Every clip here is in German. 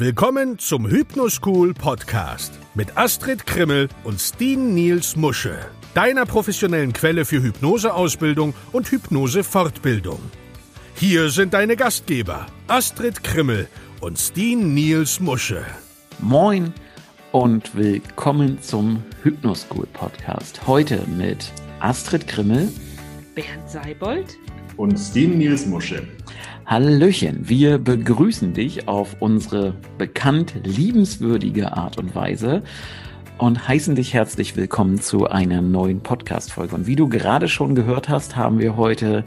Willkommen zum Hypnoschool Podcast mit Astrid Krimmel und Steen Niels Musche, deiner professionellen Quelle für Hypnoseausbildung und Hypnosefortbildung. Hier sind deine Gastgeber Astrid Krimmel und Steen Niels Musche. Moin und willkommen zum Hypnoschool Podcast. Heute mit Astrid Krimmel, Bernd Seibold und Steen Niels Musche. Hallöchen, wir begrüßen dich auf unsere bekannt liebenswürdige Art und Weise und heißen dich herzlich willkommen zu einer neuen Podcast-Folge. Und wie du gerade schon gehört hast, haben wir heute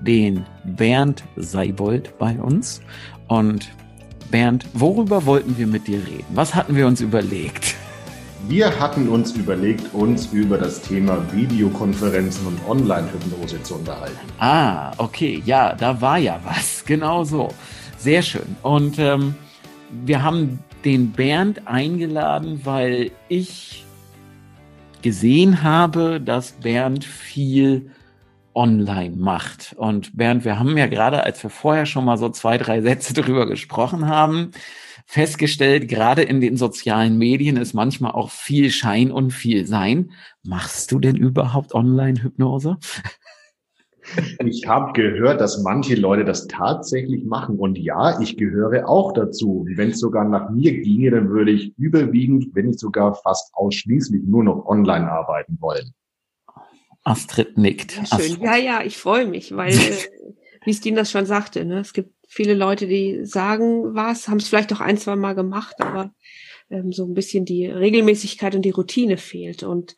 den Bernd Seibold bei uns. Und Bernd, worüber wollten wir mit dir reden? Was hatten wir uns überlegt? Wir hatten uns überlegt, uns über das Thema Videokonferenzen und Online-Hypnose zu unterhalten. Ah, okay, ja, da war ja was. Genau so. Sehr schön. Und ähm, wir haben den Bernd eingeladen, weil ich gesehen habe, dass Bernd viel online macht. Und Bernd, wir haben ja gerade, als wir vorher schon mal so zwei, drei Sätze drüber gesprochen haben, festgestellt, gerade in den sozialen Medien ist manchmal auch viel Schein und viel Sein. Machst du denn überhaupt Online-Hypnose? Ich habe gehört, dass manche Leute das tatsächlich machen. Und ja, ich gehöre auch dazu. Wenn es sogar nach mir ginge, dann würde ich überwiegend, wenn nicht sogar fast ausschließlich nur noch online arbeiten wollen. Astrid nickt. Ja, schön. Astrid. Ja, ja, ich freue mich, weil, äh, wie Steen das schon sagte, ne, es gibt viele Leute, die sagen was, haben es vielleicht auch ein, zwei Mal gemacht, aber ähm, so ein bisschen die Regelmäßigkeit und die Routine fehlt. Und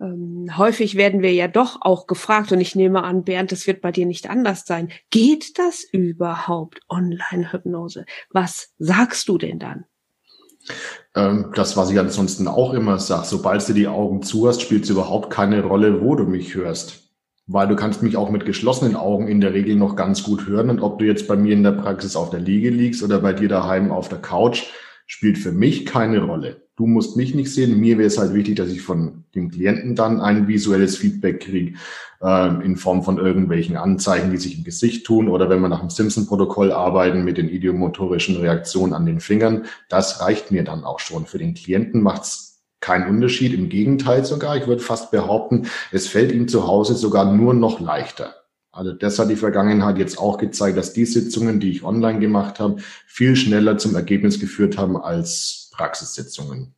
ähm, häufig werden wir ja doch auch gefragt, und ich nehme an, Bernd, das wird bei dir nicht anders sein. Geht das überhaupt, Online-Hypnose? Was sagst du denn dann? Ähm, das, was ich ansonsten auch immer sage, sobald du die Augen zu hast, spielt es überhaupt keine Rolle, wo du mich hörst weil du kannst mich auch mit geschlossenen Augen in der Regel noch ganz gut hören. Und ob du jetzt bei mir in der Praxis auf der Liege liegst oder bei dir daheim auf der Couch, spielt für mich keine Rolle. Du musst mich nicht sehen. Mir wäre es halt wichtig, dass ich von dem Klienten dann ein visuelles Feedback kriege äh, in Form von irgendwelchen Anzeichen, die sich im Gesicht tun oder wenn wir nach dem Simpson-Protokoll arbeiten mit den idiomotorischen Reaktionen an den Fingern. Das reicht mir dann auch schon. Für den Klienten macht's kein Unterschied, im Gegenteil sogar. Ich würde fast behaupten, es fällt ihm zu Hause sogar nur noch leichter. Also das hat die Vergangenheit jetzt auch gezeigt, dass die Sitzungen, die ich online gemacht habe, viel schneller zum Ergebnis geführt haben als Praxissitzungen.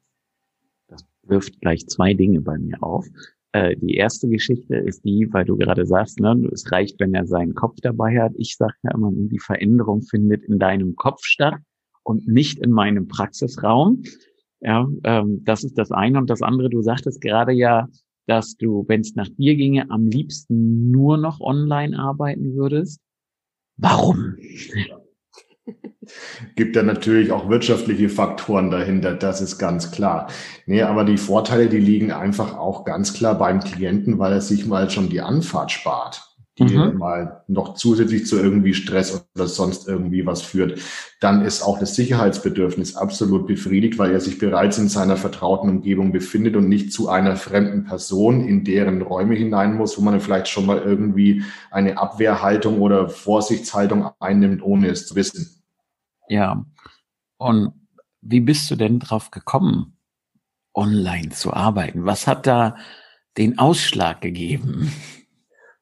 Das wirft gleich zwei Dinge bei mir auf. Äh, die erste Geschichte ist die, weil du gerade sagst, ne, es reicht, wenn er seinen Kopf dabei hat. Ich sage ja immer, die Veränderung findet in deinem Kopf statt und nicht in meinem Praxisraum. Ja, ähm, das ist das eine. Und das andere, du sagtest gerade ja, dass du, wenn es nach dir ginge, am liebsten nur noch online arbeiten würdest. Warum? Gibt da natürlich auch wirtschaftliche Faktoren dahinter, das ist ganz klar. Nee, aber die Vorteile, die liegen einfach auch ganz klar beim Klienten, weil er sich mal schon die Anfahrt spart die mhm. mal noch zusätzlich zu irgendwie Stress oder sonst irgendwie was führt, dann ist auch das Sicherheitsbedürfnis absolut befriedigt, weil er sich bereits in seiner vertrauten Umgebung befindet und nicht zu einer fremden Person in deren Räume hinein muss, wo man vielleicht schon mal irgendwie eine Abwehrhaltung oder Vorsichtshaltung einnimmt, ohne es zu wissen. Ja. Und wie bist du denn drauf gekommen, online zu arbeiten? Was hat da den Ausschlag gegeben?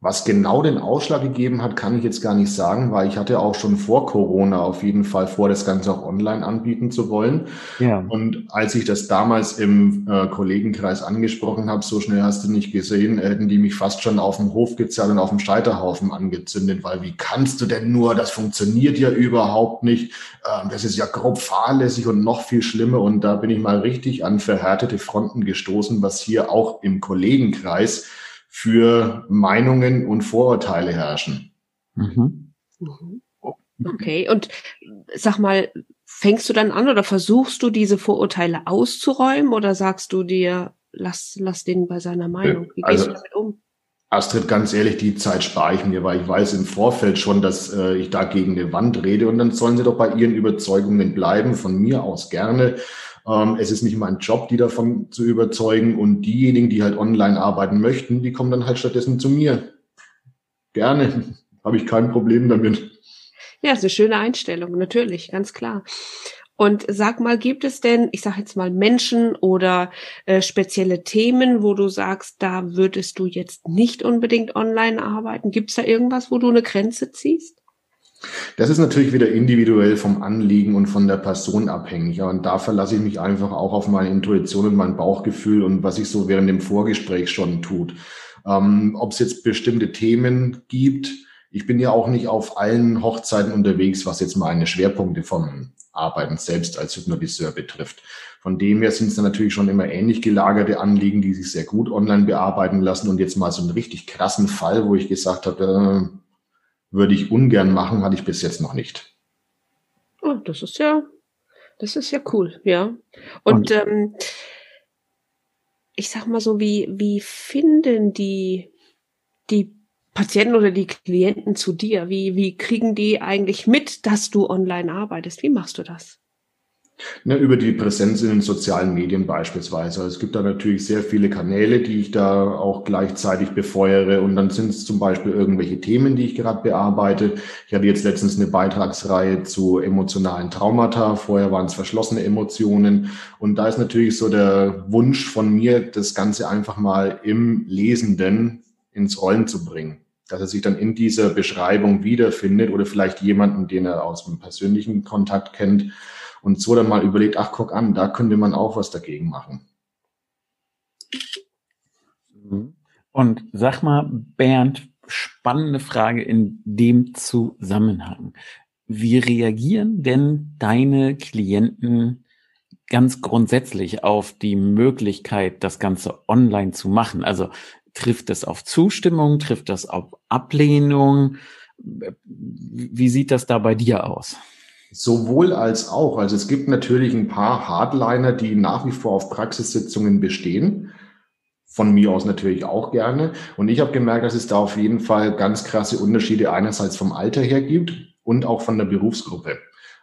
Was genau den Ausschlag gegeben hat, kann ich jetzt gar nicht sagen, weil ich hatte auch schon vor Corona auf jeden Fall vor, das Ganze auch online anbieten zu wollen. Ja. Und als ich das damals im äh, Kollegenkreis angesprochen habe, so schnell hast du nicht gesehen, hätten die mich fast schon auf dem Hof gezerrt und auf dem Scheiterhaufen angezündet, weil wie kannst du denn nur, das funktioniert ja überhaupt nicht, ähm, das ist ja grob fahrlässig und noch viel schlimmer. Und da bin ich mal richtig an verhärtete Fronten gestoßen, was hier auch im Kollegenkreis für Meinungen und Vorurteile herrschen. Mhm. mhm. Okay, und sag mal, fängst du dann an oder versuchst du diese Vorurteile auszuräumen oder sagst du dir, lass, lass den bei seiner Meinung? Wie gehst also, du damit um? Astrid, ganz ehrlich, die Zeit spare ich mir, weil ich weiß im Vorfeld schon, dass äh, ich da gegen eine Wand rede und dann sollen sie doch bei ihren Überzeugungen bleiben, von mir aus gerne. Ähm, es ist nicht mein Job, die davon zu überzeugen. Und diejenigen, die halt online arbeiten möchten, die kommen dann halt stattdessen zu mir. Gerne. Habe ich kein Problem damit. Ja, ist eine schöne Einstellung, natürlich, ganz klar. Und sag mal, gibt es denn, ich sage jetzt mal Menschen oder äh, spezielle Themen, wo du sagst, da würdest du jetzt nicht unbedingt online arbeiten? Gibt es da irgendwas, wo du eine Grenze ziehst? Das ist natürlich wieder individuell vom Anliegen und von der Person abhängig. Und da verlasse ich mich einfach auch auf meine Intuition und mein Bauchgefühl und was sich so während dem Vorgespräch schon tut. Ähm, Ob es jetzt bestimmte Themen gibt, ich bin ja auch nicht auf allen Hochzeiten unterwegs, was jetzt meine Schwerpunkte vom Arbeiten selbst als Hypnotiseur betrifft. Von dem her sind es natürlich schon immer ähnlich gelagerte Anliegen, die sich sehr gut online bearbeiten lassen. Und jetzt mal so einen richtig krassen Fall, wo ich gesagt habe, äh, würde ich ungern machen, hatte ich bis jetzt noch nicht. Oh, das ist ja, das ist ja cool, ja. Und, Und ähm, ich sag mal so, wie, wie finden die, die Patienten oder die Klienten zu dir? Wie, wie kriegen die eigentlich mit, dass du online arbeitest? Wie machst du das? Ne, über die Präsenz in den sozialen Medien beispielsweise. Also es gibt da natürlich sehr viele Kanäle, die ich da auch gleichzeitig befeuere. Und dann sind es zum Beispiel irgendwelche Themen, die ich gerade bearbeite. Ich hatte jetzt letztens eine Beitragsreihe zu emotionalen Traumata. Vorher waren es verschlossene Emotionen. Und da ist natürlich so der Wunsch von mir, das Ganze einfach mal im Lesenden ins Rollen zu bringen dass er sich dann in dieser Beschreibung wiederfindet oder vielleicht jemanden, den er aus dem persönlichen Kontakt kennt und so dann mal überlegt, ach, guck an, da könnte man auch was dagegen machen. Und sag mal, Bernd, spannende Frage in dem Zusammenhang. Wie reagieren denn deine Klienten ganz grundsätzlich auf die Möglichkeit, das Ganze online zu machen? Also trifft es auf Zustimmung, trifft das auf Ablehnung? Wie sieht das da bei dir aus? Sowohl als auch. Also es gibt natürlich ein paar Hardliner, die nach wie vor auf Praxissitzungen bestehen. Von mir aus natürlich auch gerne. Und ich habe gemerkt, dass es da auf jeden Fall ganz krasse Unterschiede einerseits vom Alter her gibt und auch von der Berufsgruppe.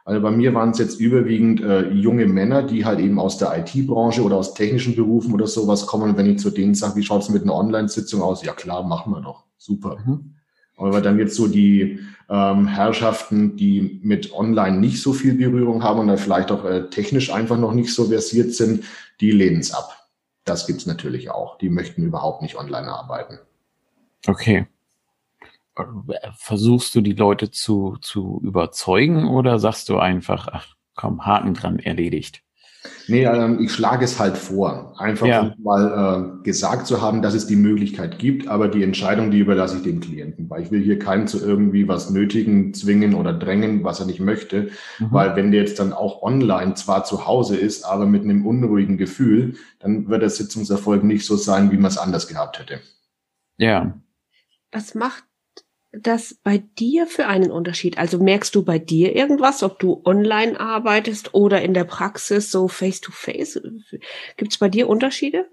Also bei mir waren es jetzt überwiegend äh, junge Männer, die halt eben aus der IT-Branche oder aus technischen Berufen oder sowas kommen. Und wenn ich zu denen sage, wie schaut's mit einer Online-Sitzung aus? Ja klar, machen wir doch. Super. Mhm. Aber dann jetzt so die ähm, Herrschaften, die mit Online nicht so viel Berührung haben und dann vielleicht auch äh, technisch einfach noch nicht so versiert sind, die lehnen es ab. Das gibt's natürlich auch. Die möchten überhaupt nicht online arbeiten. Okay. Versuchst du die Leute zu, zu überzeugen oder sagst du einfach, ach komm, Haken dran, erledigt? Nee, ähm, ich schlage es halt vor. Einfach ja. mal äh, gesagt zu haben, dass es die Möglichkeit gibt, aber die Entscheidung, die überlasse ich dem Klienten, weil ich will hier keinen zu irgendwie was nötigen, zwingen oder drängen, was er nicht möchte. Mhm. Weil wenn der jetzt dann auch online zwar zu Hause ist, aber mit einem unruhigen Gefühl, dann wird der Sitzungserfolg nicht so sein, wie man es anders gehabt hätte. Ja. Was macht das bei dir für einen Unterschied? Also merkst du bei dir irgendwas, ob du online arbeitest oder in der Praxis so face-to-face? Gibt es bei dir Unterschiede?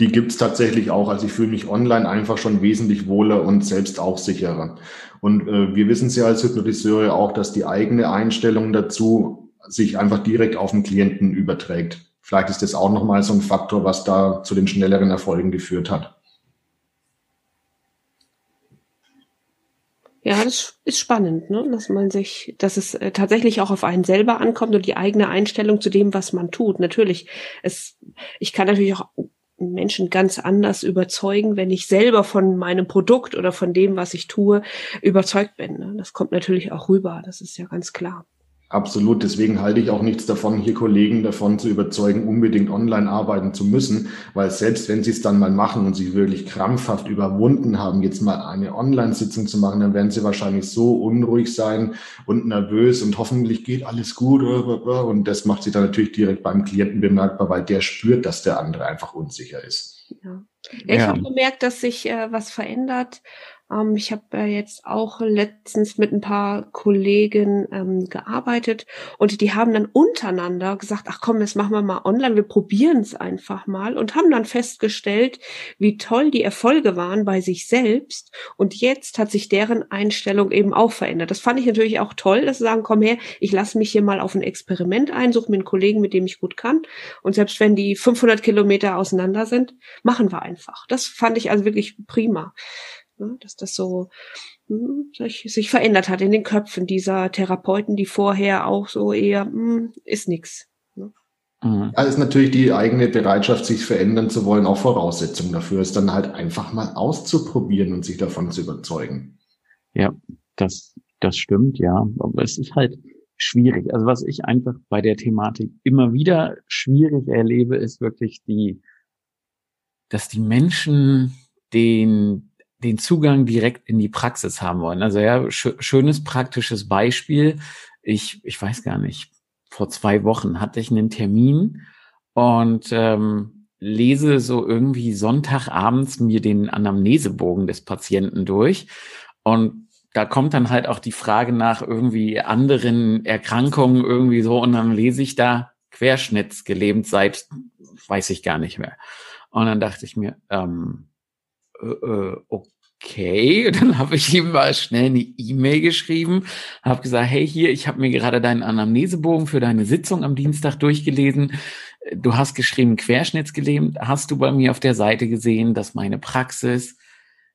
Die gibt es tatsächlich auch. Also ich fühle mich online einfach schon wesentlich wohler und selbst auch sicherer. Und äh, wir wissen es ja als Hypnotiseure auch, dass die eigene Einstellung dazu sich einfach direkt auf den Klienten überträgt. Vielleicht ist das auch nochmal so ein Faktor, was da zu den schnelleren Erfolgen geführt hat. Ja, das ist spannend, ne? dass man sich, dass es äh, tatsächlich auch auf einen selber ankommt und die eigene Einstellung zu dem, was man tut. Natürlich, es, ich kann natürlich auch Menschen ganz anders überzeugen, wenn ich selber von meinem Produkt oder von dem, was ich tue, überzeugt bin. Ne? Das kommt natürlich auch rüber, das ist ja ganz klar. Absolut. Deswegen halte ich auch nichts davon, hier Kollegen davon zu überzeugen, unbedingt online arbeiten zu müssen, weil selbst wenn sie es dann mal machen und sich wirklich krampfhaft überwunden haben, jetzt mal eine Online-Sitzung zu machen, dann werden sie wahrscheinlich so unruhig sein und nervös und hoffentlich geht alles gut. Und das macht sich dann natürlich direkt beim Klienten bemerkbar, weil der spürt, dass der andere einfach unsicher ist. Ja. Ja, ich ja. habe gemerkt, dass sich äh, was verändert ähm, ich habe äh, jetzt auch letztens mit ein paar Kollegen ähm, gearbeitet und die haben dann untereinander gesagt, ach komm, das machen wir mal online, wir probieren es einfach mal und haben dann festgestellt, wie toll die Erfolge waren bei sich selbst und jetzt hat sich deren Einstellung eben auch verändert. Das fand ich natürlich auch toll, dass sie sagen, komm her, ich lasse mich hier mal auf ein Experiment ein, suche mir einen Kollegen, mit dem ich gut kann und selbst wenn die 500 Kilometer auseinander sind, machen wir einfach. Das fand ich also wirklich prima. Ne? Dass das so, hm, sich, sich verändert hat in den Köpfen dieser Therapeuten, die vorher auch so eher, hm, ist nix. Ne? Mhm. Da ist natürlich die eigene Bereitschaft, sich verändern zu wollen, auch Voraussetzung dafür, ist dann halt einfach mal auszuprobieren und sich davon zu überzeugen. Ja, das, das stimmt, ja. Aber es ist halt schwierig. Also was ich einfach bei der Thematik immer wieder schwierig erlebe, ist wirklich die, dass die Menschen den, den Zugang direkt in die Praxis haben wollen. Also ja, sch schönes praktisches Beispiel. Ich, ich weiß gar nicht, vor zwei Wochen hatte ich einen Termin und ähm, lese so irgendwie Sonntagabends mir den Anamnesebogen des Patienten durch und da kommt dann halt auch die Frage nach irgendwie anderen Erkrankungen irgendwie so und dann lese ich da querschnittsgelähmt seit, weiß ich gar nicht mehr. Und dann dachte ich mir, ähm, äh, äh okay. Und dann habe ich ihm mal schnell eine E-Mail geschrieben, habe gesagt, hey hier, ich habe mir gerade deinen Anamnesebogen für deine Sitzung am Dienstag durchgelesen. Du hast geschrieben querschnittsgelähmt. Hast du bei mir auf der Seite gesehen, dass meine Praxis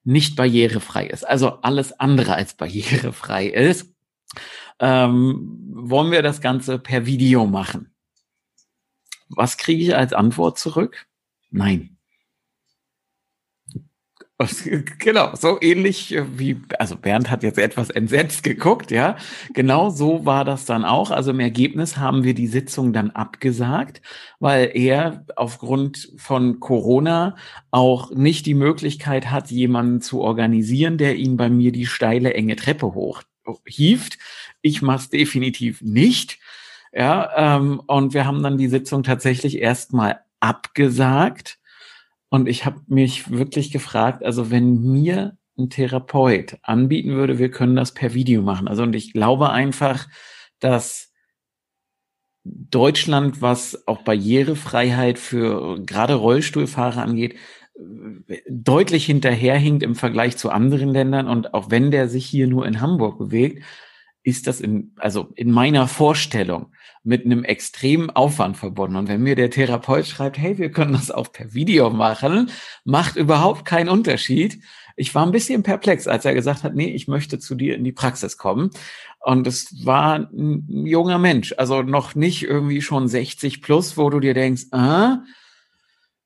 nicht barrierefrei ist? Also alles andere als barrierefrei ist. Ähm, wollen wir das Ganze per Video machen? Was kriege ich als Antwort zurück? Nein. Genau, so ähnlich äh, wie, also Bernd hat jetzt etwas entsetzt geguckt, ja. Genau so war das dann auch. Also im Ergebnis haben wir die Sitzung dann abgesagt, weil er aufgrund von Corona auch nicht die Möglichkeit hat, jemanden zu organisieren, der ihn bei mir die steile, enge Treppe hoch hieft. Ich mach's definitiv nicht. Ja, ähm, und wir haben dann die Sitzung tatsächlich erstmal abgesagt und ich habe mich wirklich gefragt, also wenn mir ein Therapeut anbieten würde, wir können das per Video machen. Also und ich glaube einfach, dass Deutschland, was auch Barrierefreiheit für gerade Rollstuhlfahrer angeht, deutlich hinterherhinkt im Vergleich zu anderen Ländern. Und auch wenn der sich hier nur in Hamburg bewegt, ist das in, also in meiner Vorstellung mit einem extremen Aufwand verbunden. Und wenn mir der Therapeut schreibt, hey, wir können das auch per Video machen, macht überhaupt keinen Unterschied. Ich war ein bisschen perplex, als er gesagt hat, nee, ich möchte zu dir in die Praxis kommen. Und es war ein junger Mensch, also noch nicht irgendwie schon 60 plus, wo du dir denkst, ah,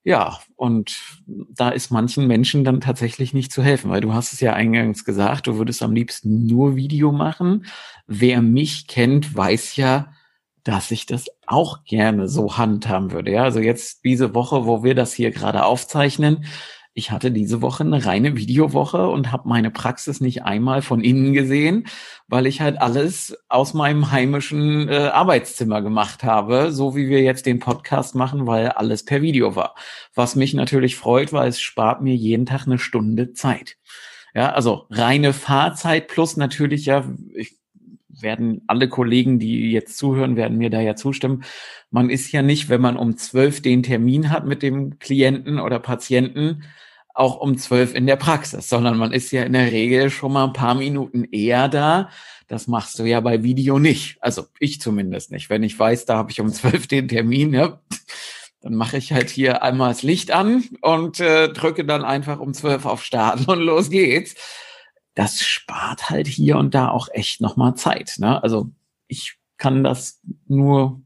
ja, und da ist manchen Menschen dann tatsächlich nicht zu helfen, weil du hast es ja eingangs gesagt, du würdest am liebsten nur Video machen. Wer mich kennt, weiß ja, dass ich das auch gerne so handhaben würde. Ja, also jetzt diese Woche, wo wir das hier gerade aufzeichnen, ich hatte diese Woche eine reine Videowoche und habe meine Praxis nicht einmal von innen gesehen, weil ich halt alles aus meinem heimischen äh, Arbeitszimmer gemacht habe, so wie wir jetzt den Podcast machen, weil alles per Video war. Was mich natürlich freut, weil es spart mir jeden Tag eine Stunde Zeit. Ja, also reine Fahrzeit plus natürlich ja, ich werden alle Kollegen, die jetzt zuhören, werden mir da ja zustimmen. Man ist ja nicht, wenn man um zwölf den Termin hat mit dem Klienten oder Patienten, auch um zwölf in der Praxis, sondern man ist ja in der Regel schon mal ein paar Minuten eher da. Das machst du ja bei Video nicht. Also ich zumindest nicht. Wenn ich weiß, da habe ich um zwölf den Termin, ja, dann mache ich halt hier einmal das Licht an und äh, drücke dann einfach um zwölf auf Start und los geht's. Das spart halt hier und da auch echt nochmal Zeit. Ne? Also ich kann das nur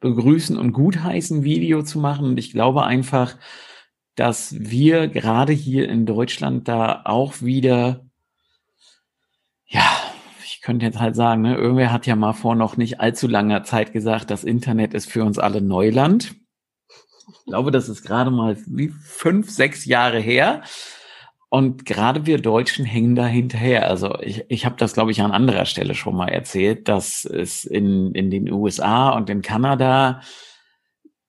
begrüßen und gutheißen, Video zu machen. Und ich glaube einfach, dass wir gerade hier in Deutschland da auch wieder, ja, ich könnte jetzt halt sagen, ne, irgendwer hat ja mal vor noch nicht allzu langer Zeit gesagt, das Internet ist für uns alle Neuland. Ich glaube, das ist gerade mal wie fünf, sechs Jahre her. Und gerade wir Deutschen hängen da hinterher. Also ich, ich habe das, glaube ich, an anderer Stelle schon mal erzählt, dass es in, in den USA und in Kanada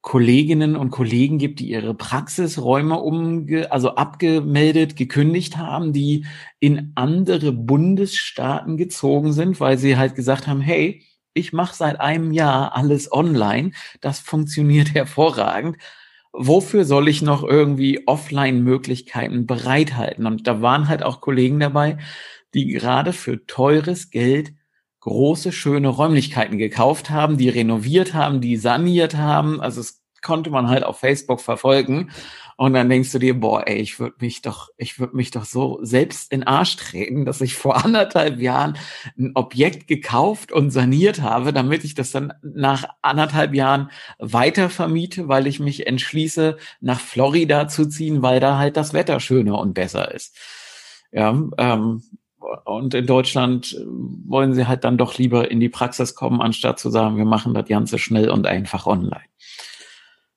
Kolleginnen und Kollegen gibt, die ihre Praxisräume umge also abgemeldet, gekündigt haben, die in andere Bundesstaaten gezogen sind, weil sie halt gesagt haben, hey, ich mache seit einem Jahr alles online, das funktioniert hervorragend. Wofür soll ich noch irgendwie Offline-Möglichkeiten bereithalten? Und da waren halt auch Kollegen dabei, die gerade für teures Geld große, schöne Räumlichkeiten gekauft haben, die renoviert haben, die saniert haben. Also es konnte man halt auf Facebook verfolgen. Und dann denkst du dir, boah, ey, ich würde mich doch, ich würde mich doch so selbst in Arsch treten, dass ich vor anderthalb Jahren ein Objekt gekauft und saniert habe, damit ich das dann nach anderthalb Jahren weiter vermiete, weil ich mich entschließe, nach Florida zu ziehen, weil da halt das Wetter schöner und besser ist. Ja, ähm, und in Deutschland wollen sie halt dann doch lieber in die Praxis kommen, anstatt zu sagen, wir machen das Ganze schnell und einfach online.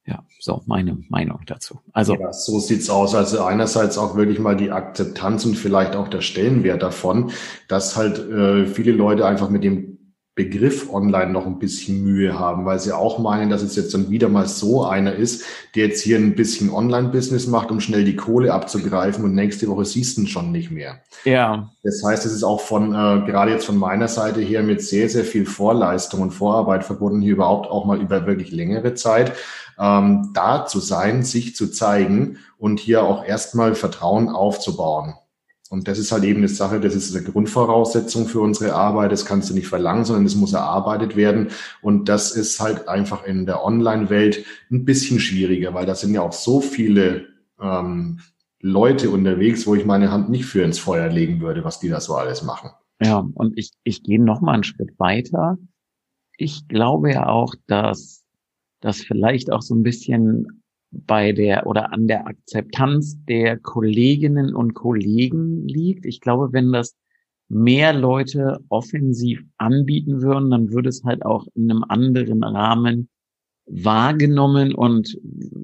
Ja, so meine Meinung dazu. Also ja, so sieht's aus. Also einerseits auch wirklich mal die Akzeptanz und vielleicht auch der Stellenwert davon, dass halt äh, viele Leute einfach mit dem Begriff online noch ein bisschen Mühe haben, weil sie auch meinen, dass es jetzt dann wieder mal so einer ist, der jetzt hier ein bisschen Online-Business macht, um schnell die Kohle abzugreifen und nächste Woche siehst du ihn schon nicht mehr. Ja. Das heißt, es ist auch von, äh, gerade jetzt von meiner Seite her mit sehr, sehr viel Vorleistung und Vorarbeit verbunden, hier überhaupt auch mal über wirklich längere Zeit ähm, da zu sein, sich zu zeigen und hier auch erstmal Vertrauen aufzubauen. Und das ist halt eben eine Sache, das ist eine Grundvoraussetzung für unsere Arbeit. Das kannst du nicht verlangen, sondern es muss erarbeitet werden. Und das ist halt einfach in der Online-Welt ein bisschen schwieriger, weil da sind ja auch so viele ähm, Leute unterwegs, wo ich meine Hand nicht für ins Feuer legen würde, was die da so alles machen. Ja, und ich, ich gehe noch mal einen Schritt weiter. Ich glaube ja auch, dass das vielleicht auch so ein bisschen bei der oder an der Akzeptanz der Kolleginnen und Kollegen liegt. Ich glaube, wenn das mehr Leute offensiv anbieten würden, dann würde es halt auch in einem anderen Rahmen wahrgenommen und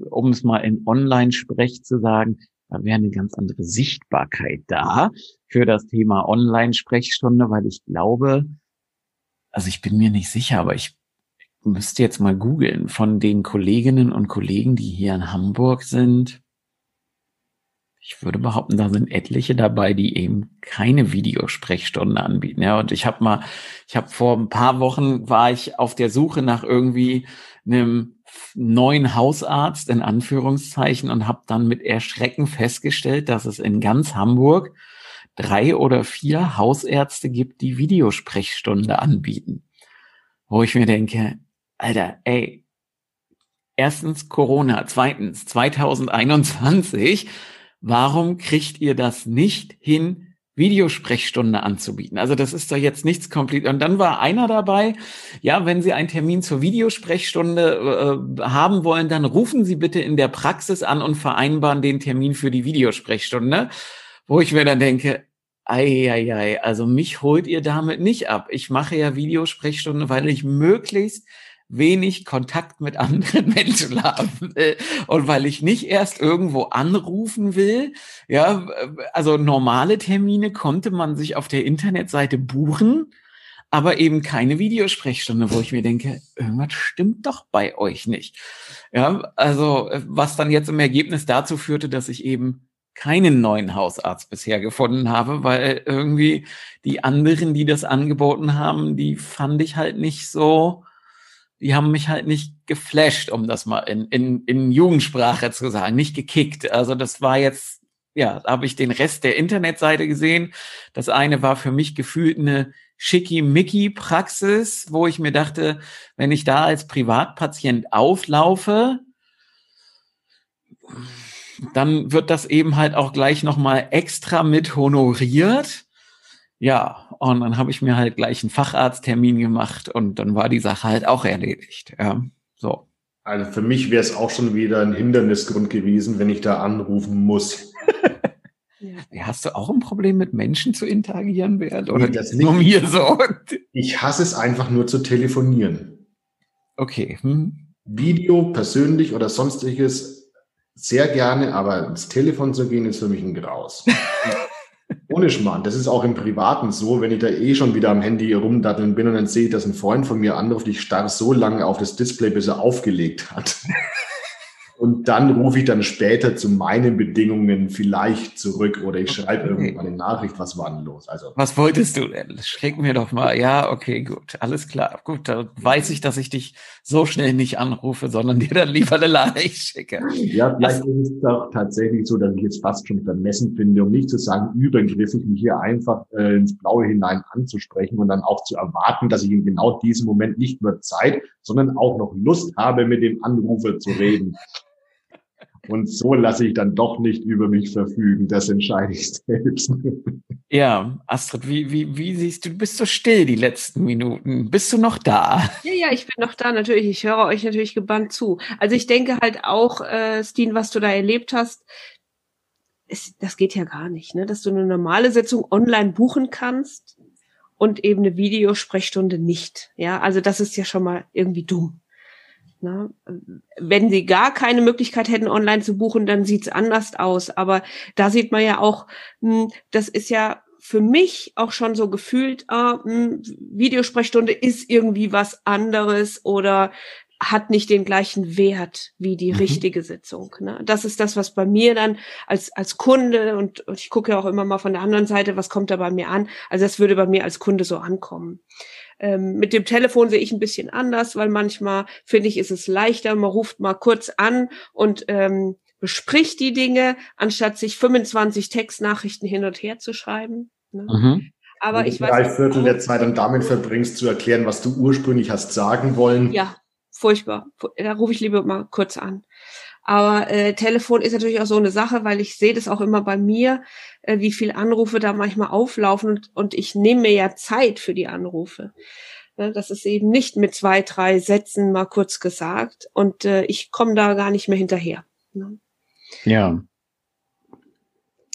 um es mal in Online-Sprech zu sagen, da wäre eine ganz andere Sichtbarkeit da für das Thema Online-Sprechstunde, weil ich glaube, also ich bin mir nicht sicher, aber ich müsste jetzt mal googeln, von den Kolleginnen und Kollegen, die hier in Hamburg sind. Ich würde behaupten, da sind etliche dabei, die eben keine Videosprechstunde anbieten. Ja, und ich habe mal, ich habe vor ein paar Wochen war ich auf der Suche nach irgendwie einem neuen Hausarzt in Anführungszeichen und habe dann mit Erschrecken festgestellt, dass es in ganz Hamburg drei oder vier Hausärzte gibt, die Videosprechstunde anbieten. Wo ich mir denke, Alter, ey, erstens Corona, zweitens 2021, warum kriegt ihr das nicht hin, Videosprechstunde anzubieten. Also das ist doch jetzt nichts komplett. Und dann war einer dabei, ja, wenn Sie einen Termin zur Videosprechstunde äh, haben wollen, dann rufen Sie bitte in der Praxis an und vereinbaren den Termin für die Videosprechstunde, wo ich mir dann denke, ei, also mich holt ihr damit nicht ab. Ich mache ja Videosprechstunde, weil ich möglichst wenig Kontakt mit anderen Menschen haben will und weil ich nicht erst irgendwo anrufen will. Ja, also normale Termine konnte man sich auf der Internetseite buchen, aber eben keine Videosprechstunde, wo ich mir denke, irgendwas stimmt doch bei euch nicht. Ja, also was dann jetzt im Ergebnis dazu führte, dass ich eben keinen neuen Hausarzt bisher gefunden habe, weil irgendwie die anderen, die das angeboten haben, die fand ich halt nicht so die haben mich halt nicht geflasht, um das mal in, in, in Jugendsprache zu sagen, nicht gekickt. Also das war jetzt, ja, habe ich den Rest der Internetseite gesehen. Das eine war für mich gefühlt eine Schickimicki-Praxis, wo ich mir dachte, wenn ich da als Privatpatient auflaufe, dann wird das eben halt auch gleich nochmal extra mit honoriert. Ja, und dann habe ich mir halt gleich einen Facharzttermin gemacht und dann war die Sache halt auch erledigt. Ja, so. Also für mich wäre es auch schon wieder ein Hindernisgrund gewesen, wenn ich da anrufen muss. ja. Hast du auch ein Problem mit Menschen zu interagieren, Bert? Oder nee, das nicht. nur mir so? Ich hasse es einfach nur zu telefonieren. Okay. Hm. Video, persönlich oder sonstiges sehr gerne, aber ins Telefon zu gehen ist für mich ein Graus. Ohne Schmarrn. Das ist auch im Privaten so, wenn ich da eh schon wieder am Handy rumdatteln bin und dann sehe ich, dass ein Freund von mir anruft, ich starre so lange auf das Display, bis er aufgelegt hat. Und dann rufe ich dann später zu meinen Bedingungen vielleicht zurück oder ich schreibe okay. irgendwann eine Nachricht, was war denn los? Also. Was wolltest du denn? Schreck mir doch mal. Ja, okay, gut. Alles klar. Gut, da weiß ich, dass ich dich so schnell nicht anrufe, sondern dir dann lieber eine Nachricht schicke. Ja, vielleicht das, ist es doch tatsächlich so, dass ich jetzt fast schon vermessen finde, um nicht zu sagen, übergriffig, mich hier einfach äh, ins Blaue hinein anzusprechen und dann auch zu erwarten, dass ich in genau diesem Moment nicht nur Zeit, sondern auch noch Lust habe, mit dem Anrufer zu reden. Und so lasse ich dann doch nicht über mich verfügen. Das entscheide ich selbst. Ja, Astrid, wie, wie, wie siehst du, du bist so still die letzten Minuten. Bist du noch da? Ja, ja, ich bin noch da, natürlich. Ich höre euch natürlich gebannt zu. Also ich denke halt auch, äh, Steen, was du da erlebt hast, ist, das geht ja gar nicht, ne? Dass du eine normale Sitzung online buchen kannst und eben eine Videosprechstunde nicht. Ja, also das ist ja schon mal irgendwie dumm. Na, wenn sie gar keine Möglichkeit hätten, online zu buchen, dann sieht's anders aus. Aber da sieht man ja auch, hm, das ist ja für mich auch schon so gefühlt, ah, hm, Videosprechstunde ist irgendwie was anderes oder hat nicht den gleichen Wert wie die mhm. richtige Sitzung. Ne? Das ist das, was bei mir dann als, als Kunde und, und ich gucke ja auch immer mal von der anderen Seite, was kommt da bei mir an. Also das würde bei mir als Kunde so ankommen. Ähm, mit dem Telefon sehe ich ein bisschen anders, weil manchmal finde ich, ist es leichter, man ruft mal kurz an und ähm, bespricht die Dinge, anstatt sich 25 Textnachrichten hin und her zu schreiben. Ne? Mhm. Aber ich weiß. Drei Viertel der Zeit dann damit verbringst, zu erklären, was du ursprünglich hast sagen wollen. Ja, furchtbar. Da rufe ich lieber mal kurz an. Aber äh, Telefon ist natürlich auch so eine Sache, weil ich sehe das auch immer bei mir, äh, wie viel Anrufe da manchmal auflaufen und, und ich nehme mir ja Zeit für die Anrufe. Ne, das ist eben nicht mit zwei, drei Sätzen mal kurz gesagt und äh, ich komme da gar nicht mehr hinterher. Ne? Ja.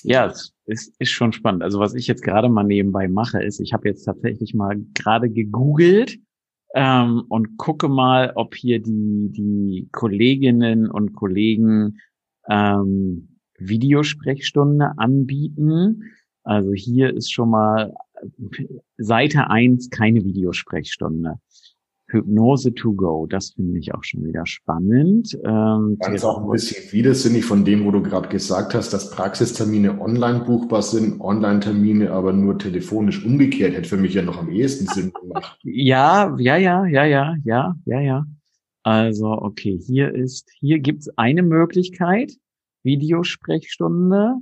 Ja, es ist, ist schon spannend. Also was ich jetzt gerade mal nebenbei mache, ist, ich habe jetzt tatsächlich mal gerade gegoogelt, ähm, und gucke mal, ob hier die, die Kolleginnen und Kollegen ähm, Videosprechstunde anbieten. Also hier ist schon mal Seite eins keine Videosprechstunde. Hypnose to go, das finde ich auch schon wieder spannend. Ähm, Ganz auch ein bisschen widersinnig von dem, wo du gerade gesagt hast, dass Praxistermine online buchbar sind, Online-Termine aber nur telefonisch umgekehrt, hätte für mich ja noch am ehesten Sinn gemacht. Ja, ja, ja, ja, ja, ja, ja, ja. Also, okay, hier ist, hier gibt's eine Möglichkeit, Videosprechstunde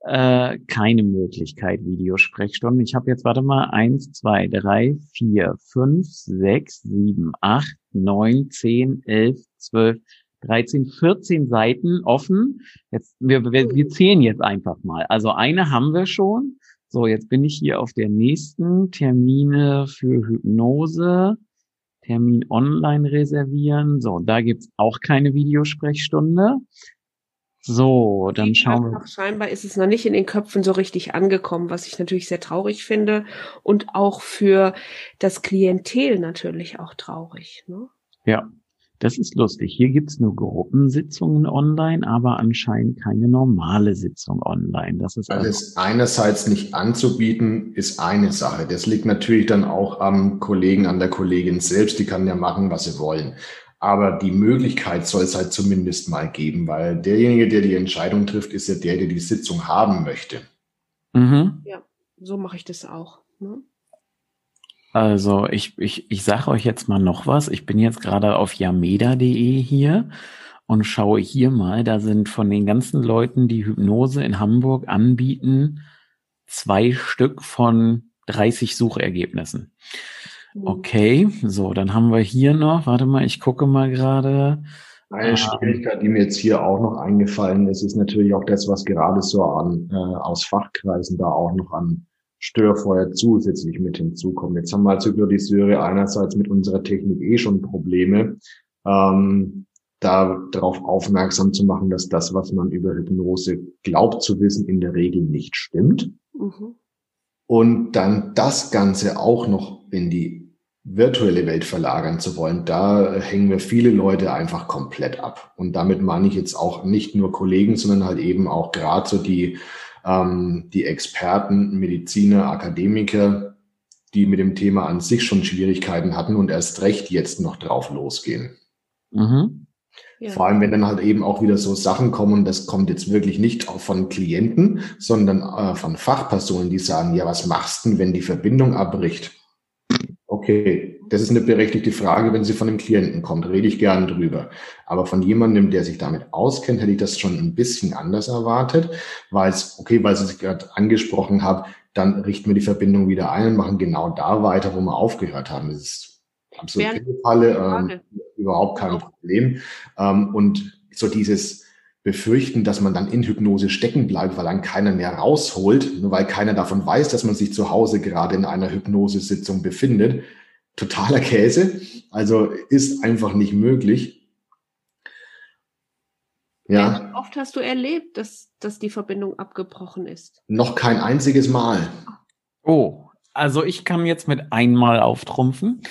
äh, keine Möglichkeit Videosprechstunden. Ich habe jetzt, warte mal, eins, zwei, drei, vier, fünf, sechs, sieben, acht, neun, zehn, elf, zwölf, 13, 14 Seiten offen. Jetzt, wir, wir, wir zählen jetzt einfach mal. Also eine haben wir schon. So, jetzt bin ich hier auf der nächsten Termine für Hypnose. Termin online reservieren. So, da gibt's auch keine Videosprechstunde. So, dann schauen wir. Scheinbar ist es noch nicht in den Köpfen so richtig angekommen, was ich natürlich sehr traurig finde und auch für das Klientel natürlich auch traurig. Ne? Ja, das ist lustig. Hier gibt's nur Gruppensitzungen online, aber anscheinend keine normale Sitzung online. Das ist also es einerseits nicht anzubieten, ist eine Sache. Das liegt natürlich dann auch am Kollegen, an der Kollegin selbst. Die kann ja machen, was sie wollen. Aber die Möglichkeit soll es halt zumindest mal geben, weil derjenige, der die Entscheidung trifft, ist ja der, der die Sitzung haben möchte. Mhm. Ja, so mache ich das auch. Ne? Also ich, ich, ich sage euch jetzt mal noch was. Ich bin jetzt gerade auf yameda.de hier und schaue hier mal. Da sind von den ganzen Leuten, die Hypnose in Hamburg anbieten, zwei Stück von 30 Suchergebnissen. Mhm. Okay, so, dann haben wir hier noch, warte mal, ich gucke mal gerade. Eine Schwierigkeit, die mir jetzt hier auch noch eingefallen ist, ist natürlich auch das, was gerade so an, äh, aus Fachkreisen da auch noch an Störfeuer zusätzlich mit hinzukommt. Jetzt haben wir als Hypnotiseure einerseits mit unserer Technik eh schon Probleme, ähm, da darauf aufmerksam zu machen, dass das, was man über Hypnose glaubt zu wissen, in der Regel nicht stimmt. Mhm. Und dann das Ganze auch noch in die virtuelle Welt verlagern zu wollen, da hängen wir viele Leute einfach komplett ab. Und damit meine ich jetzt auch nicht nur Kollegen, sondern halt eben auch gerade so die, ähm, die Experten, Mediziner, Akademiker, die mit dem Thema an sich schon Schwierigkeiten hatten und erst recht jetzt noch drauf losgehen. Mhm. Ja. Vor allem, wenn dann halt eben auch wieder so Sachen kommen, und das kommt jetzt wirklich nicht von Klienten, sondern äh, von Fachpersonen, die sagen, ja, was machst du, wenn die Verbindung abbricht? Okay, das ist eine berechtigte Frage, wenn sie von einem Klienten kommt, rede ich gern drüber. Aber von jemandem, der sich damit auskennt, hätte ich das schon ein bisschen anders erwartet, weil es, okay, weil sie sich gerade angesprochen haben, dann richten wir die Verbindung wieder ein und machen genau da weiter, wo wir aufgehört haben. Das ist absolut Falle, ähm, überhaupt kein Problem. Ähm, und so dieses, befürchten, dass man dann in Hypnose stecken bleibt, weil dann keiner mehr rausholt, nur weil keiner davon weiß, dass man sich zu Hause gerade in einer Hypnosesitzung befindet. Totaler Käse. Also ist einfach nicht möglich. Ja. Wie oft hast du erlebt, dass, dass die Verbindung abgebrochen ist? Noch kein einziges Mal. Oh, also ich kann jetzt mit einmal auftrumpfen.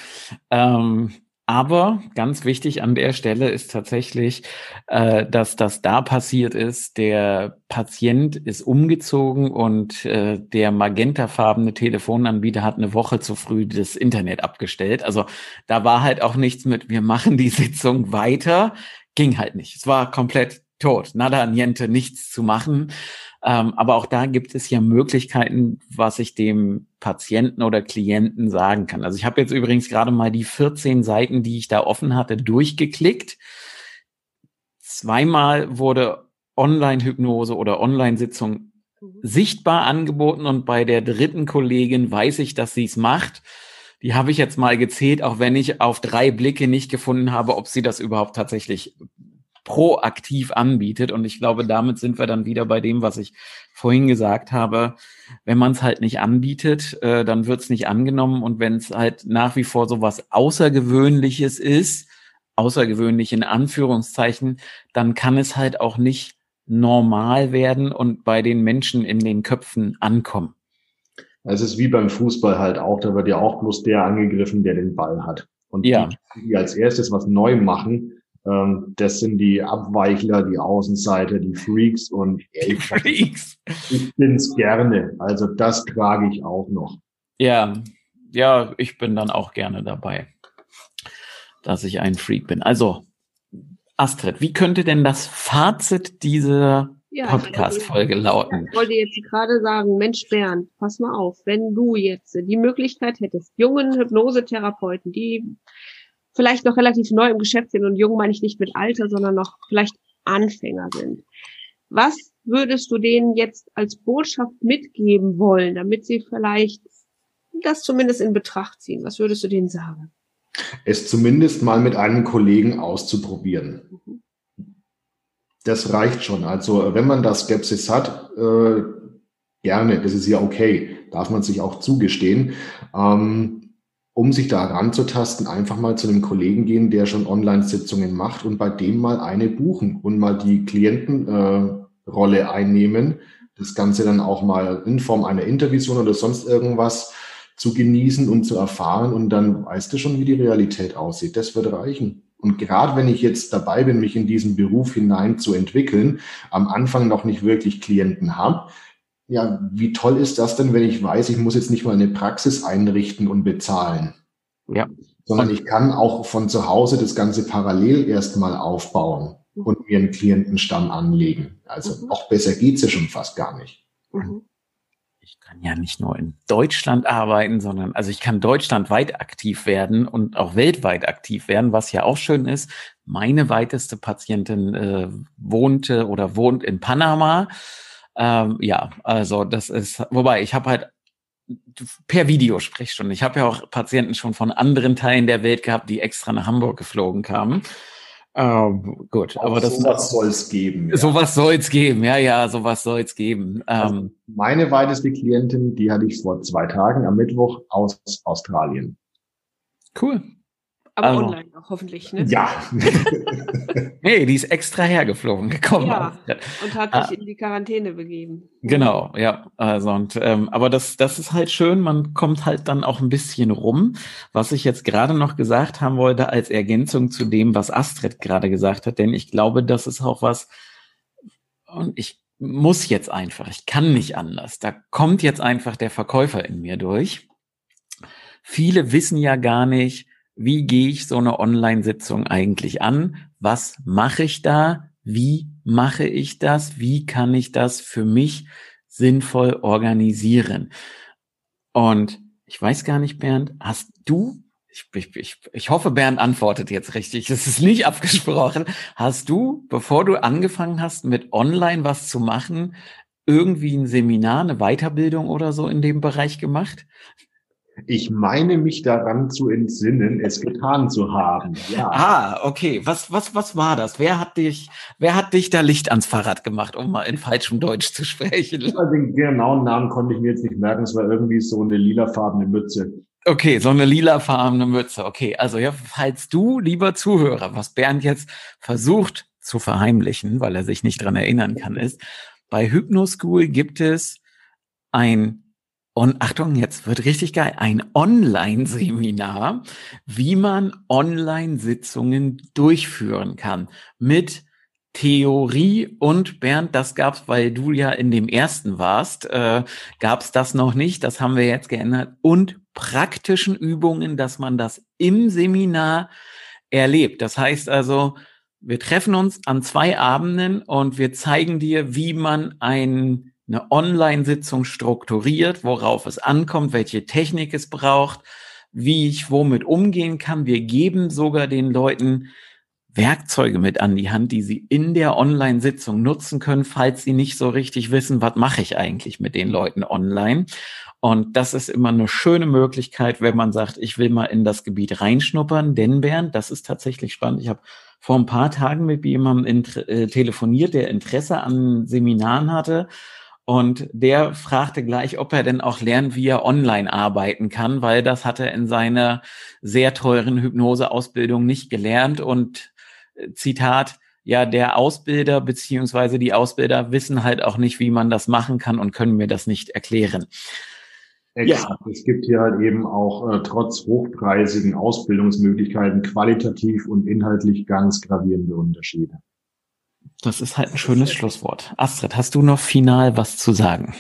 Ähm, aber ganz wichtig an der Stelle ist tatsächlich, äh, dass das da passiert ist. Der Patient ist umgezogen und äh, der magentafarbene Telefonanbieter hat eine Woche zu früh das Internet abgestellt. Also da war halt auch nichts mit, wir machen die Sitzung weiter. Ging halt nicht. Es war komplett tot. Nada, niente, nichts zu machen. Ähm, aber auch da gibt es ja Möglichkeiten, was ich dem Patienten oder Klienten sagen kann. Also ich habe jetzt übrigens gerade mal die 14 Seiten, die ich da offen hatte, durchgeklickt. Zweimal wurde Online-Hypnose oder Online-Sitzung mhm. sichtbar angeboten und bei der dritten Kollegin weiß ich, dass sie es macht. Die habe ich jetzt mal gezählt, auch wenn ich auf drei Blicke nicht gefunden habe, ob sie das überhaupt tatsächlich proaktiv anbietet. Und ich glaube, damit sind wir dann wieder bei dem, was ich vorhin gesagt habe. Wenn man es halt nicht anbietet, äh, dann wird es nicht angenommen. Und wenn es halt nach wie vor so was Außergewöhnliches ist, außergewöhnlich in Anführungszeichen, dann kann es halt auch nicht normal werden und bei den Menschen in den Köpfen ankommen. Es ist wie beim Fußball halt auch, da wird ja auch bloß der angegriffen, der den Ball hat. Und ja. die, die als erstes was neu machen, das sind die Abweichler, die Außenseiter, die Freaks und die Freaks. Ich bin's gerne. Also das trage ich auch noch. Ja, ja, ich bin dann auch gerne dabei, dass ich ein Freak bin. Also, Astrid, wie könnte denn das Fazit dieser ja, Podcast-Folge lauten? Ich wollte jetzt gerade sagen, Mensch Bernd, pass mal auf, wenn du jetzt die Möglichkeit hättest, jungen Hypnosetherapeuten, die vielleicht noch relativ neu im Geschäft sind und jung meine ich nicht mit Alter, sondern noch vielleicht Anfänger sind. Was würdest du denen jetzt als Botschaft mitgeben wollen, damit sie vielleicht das zumindest in Betracht ziehen? Was würdest du denen sagen? Es zumindest mal mit einem Kollegen auszuprobieren. Mhm. Das reicht schon. Also wenn man da Skepsis hat, äh, gerne, das ist ja okay, darf man sich auch zugestehen. Ähm, um sich da ranzutasten, einfach mal zu einem Kollegen gehen, der schon Online-Sitzungen macht und bei dem mal eine buchen und mal die Klientenrolle äh, einnehmen. Das Ganze dann auch mal in Form einer Intervision oder sonst irgendwas zu genießen und zu erfahren und dann weißt du schon, wie die Realität aussieht. Das wird reichen. Und gerade wenn ich jetzt dabei bin, mich in diesen Beruf hinein zu entwickeln, am Anfang noch nicht wirklich Klienten habe, ja, wie toll ist das denn, wenn ich weiß, ich muss jetzt nicht mal eine Praxis einrichten und bezahlen? Ja. Sondern ich kann auch von zu Hause das Ganze parallel erstmal aufbauen mhm. und mir einen Klientenstamm anlegen. Also mhm. auch besser geht's ja schon fast gar nicht. Mhm. Ich kann ja nicht nur in Deutschland arbeiten, sondern also ich kann deutschlandweit aktiv werden und auch weltweit aktiv werden, was ja auch schön ist. Meine weiteste Patientin äh, wohnte oder wohnt in Panama ähm, ja, also das ist, wobei ich habe halt per Video sprich schon. Ich habe ja auch Patienten schon von anderen Teilen der Welt gehabt, die extra nach Hamburg geflogen kamen. Ähm, gut, auch aber das sowas soll es geben. Ja. Sowas soll es geben, ja, ja, sowas soll es geben. Also ähm, meine weiteste Klientin, die hatte ich vor zwei Tagen am Mittwoch aus Australien. Cool. Aber also, online auch hoffentlich, ne? Ja. hey, die ist extra hergeflogen gekommen. Ja, und hat sich ah. in die Quarantäne begeben. Genau, ja. Also und ähm, aber das, das ist halt schön, man kommt halt dann auch ein bisschen rum. Was ich jetzt gerade noch gesagt haben wollte, als Ergänzung zu dem, was Astrid gerade gesagt hat, denn ich glaube, das ist auch was, und ich muss jetzt einfach, ich kann nicht anders. Da kommt jetzt einfach der Verkäufer in mir durch. Viele wissen ja gar nicht, wie gehe ich so eine Online-Sitzung eigentlich an? Was mache ich da? Wie mache ich das? Wie kann ich das für mich sinnvoll organisieren? Und ich weiß gar nicht, Bernd, hast du, ich, ich, ich, ich hoffe, Bernd antwortet jetzt richtig, das ist nicht abgesprochen, hast du, bevor du angefangen hast, mit Online was zu machen, irgendwie ein Seminar, eine Weiterbildung oder so in dem Bereich gemacht? Ich meine mich daran zu entsinnen, es getan zu haben. Ja. Ah, okay. Was, was, was war das? Wer hat dich, wer hat dich da Licht ans Fahrrad gemacht, um mal in falschem Deutsch zu sprechen? Den genauen Namen konnte ich mir jetzt nicht merken. Es war irgendwie so eine lilafarbene Mütze. Okay, so eine lilafarbene Mütze. Okay, also ja, falls du, lieber Zuhörer, was Bernd jetzt versucht zu verheimlichen, weil er sich nicht dran erinnern kann, ist, bei Hypnoschool gibt es ein und Achtung, jetzt wird richtig geil, ein Online-Seminar, wie man Online-Sitzungen durchführen kann. Mit Theorie und Bernd, das gab's, weil du ja in dem ersten warst, äh, gab's das noch nicht, das haben wir jetzt geändert. Und praktischen Übungen, dass man das im Seminar erlebt. Das heißt also, wir treffen uns an zwei Abenden und wir zeigen dir, wie man ein eine Online-Sitzung strukturiert, worauf es ankommt, welche Technik es braucht, wie ich womit umgehen kann. Wir geben sogar den Leuten Werkzeuge mit an die Hand, die sie in der Online-Sitzung nutzen können, falls sie nicht so richtig wissen, was mache ich eigentlich mit den Leuten online. Und das ist immer eine schöne Möglichkeit, wenn man sagt, ich will mal in das Gebiet reinschnuppern. Denn Bernd, das ist tatsächlich spannend. Ich habe vor ein paar Tagen mit jemandem äh, telefoniert, der Interesse an Seminaren hatte. Und der fragte gleich, ob er denn auch lernt, wie er online arbeiten kann, weil das hat er in seiner sehr teuren Hypnoseausbildung nicht gelernt. Und äh, Zitat, ja, der Ausbilder beziehungsweise die Ausbilder wissen halt auch nicht, wie man das machen kann und können mir das nicht erklären. Exakt. Ja. Es gibt hier halt eben auch äh, trotz hochpreisigen Ausbildungsmöglichkeiten qualitativ und inhaltlich ganz gravierende Unterschiede. Das ist halt ein schönes Schlusswort. Astrid, hast du noch final was zu sagen?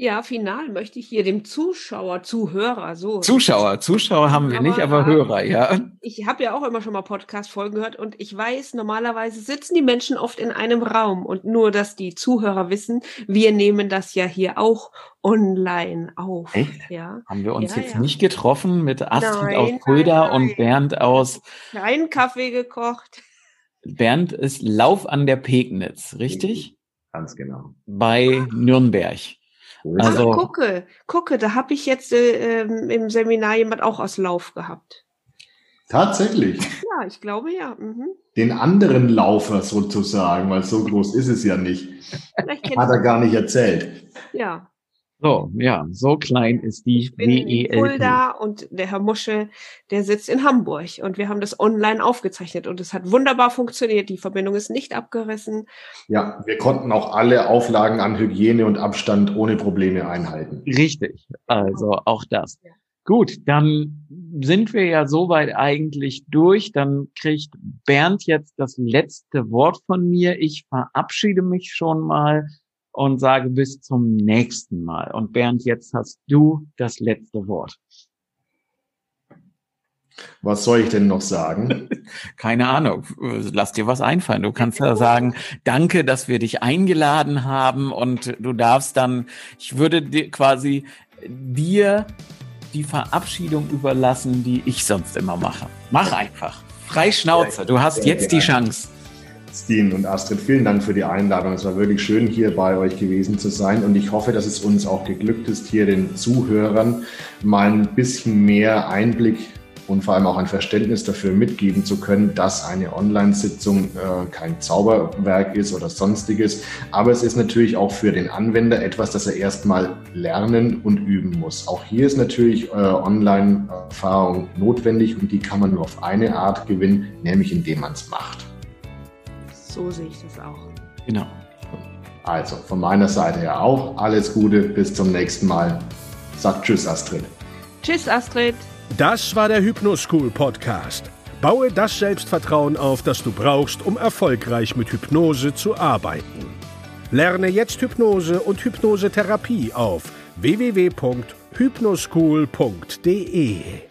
Ja, final möchte ich hier dem Zuschauer, Zuhörer, so. Zuschauer, Zuschauer haben wir aber, nicht, aber Hörer, ja. Ich habe ja auch immer schon mal Podcast-Folgen gehört und ich weiß, normalerweise sitzen die Menschen oft in einem Raum und nur, dass die Zuhörer wissen, wir nehmen das ja hier auch online auf. Echt? Ja. Haben wir uns ja, jetzt ja. nicht getroffen mit Astrid nein, aus Fulda und Bernd aus. Keinen Kaffee gekocht. Bernd ist Lauf an der Pegnitz, richtig? Ganz genau. Bei Nürnberg. Also, Ach, gucke, gucke, da habe ich jetzt äh, ähm, im Seminar jemand auch aus Lauf gehabt. Tatsächlich. Ja, ich glaube ja. Mhm. Den anderen Laufer sozusagen, weil so groß ist es ja nicht. Hat er gar nicht erzählt. Ja. So, ja, so klein ist die ich bin Fulda und der Herr Musche, der sitzt in Hamburg und wir haben das online aufgezeichnet und es hat wunderbar funktioniert. Die Verbindung ist nicht abgerissen. Ja, wir konnten auch alle Auflagen an Hygiene und Abstand ohne Probleme einhalten. Richtig, also auch das. Ja. Gut, dann sind wir ja soweit eigentlich durch. Dann kriegt Bernd jetzt das letzte Wort von mir. Ich verabschiede mich schon mal und sage bis zum nächsten Mal. Und Bernd, jetzt hast du das letzte Wort. Was soll ich denn noch sagen? Keine Ahnung. Lass dir was einfallen. Du kannst ja sagen, danke, dass wir dich eingeladen haben und du darfst dann, ich würde dir quasi dir die Verabschiedung überlassen, die ich sonst immer mache. Mach einfach. Frei Schnauze. Du hast jetzt die Chance. Steen und Astrid, vielen Dank für die Einladung. Es war wirklich schön, hier bei euch gewesen zu sein. Und ich hoffe, dass es uns auch geglückt ist, hier den Zuhörern mal ein bisschen mehr Einblick und vor allem auch ein Verständnis dafür mitgeben zu können, dass eine Online-Sitzung äh, kein Zauberwerk ist oder sonstiges. Aber es ist natürlich auch für den Anwender etwas, das er erstmal lernen und üben muss. Auch hier ist natürlich äh, Online-Erfahrung notwendig und die kann man nur auf eine Art gewinnen, nämlich indem man es macht. So sehe ich das auch. Genau. Also von meiner Seite her auch alles Gute, bis zum nächsten Mal. Sagt Tschüss, Astrid. Tschüss, Astrid. Das war der Hypnoschool Podcast. Baue das Selbstvertrauen auf, das du brauchst, um erfolgreich mit Hypnose zu arbeiten. Lerne jetzt Hypnose und Hypnosetherapie auf www.hypnoschool.de.